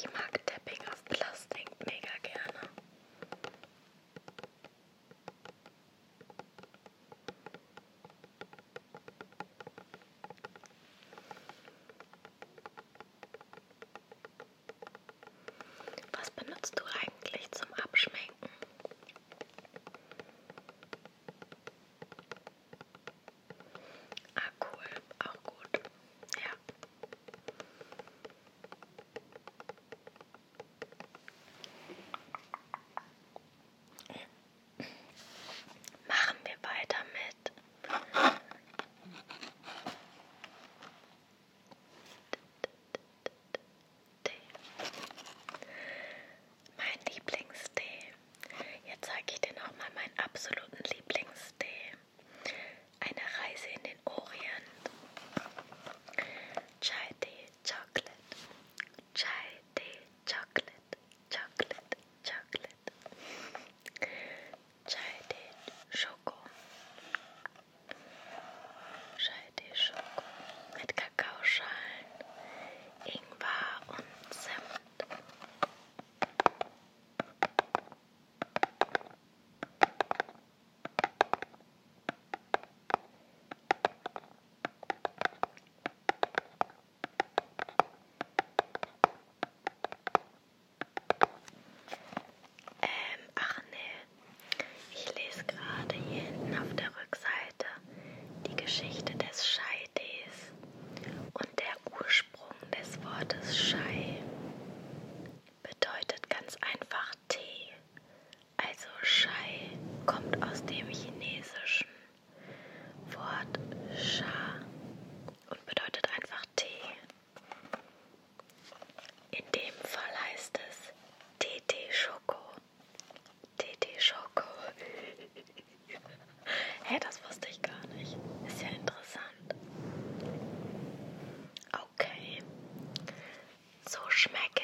Ich mag So schmecke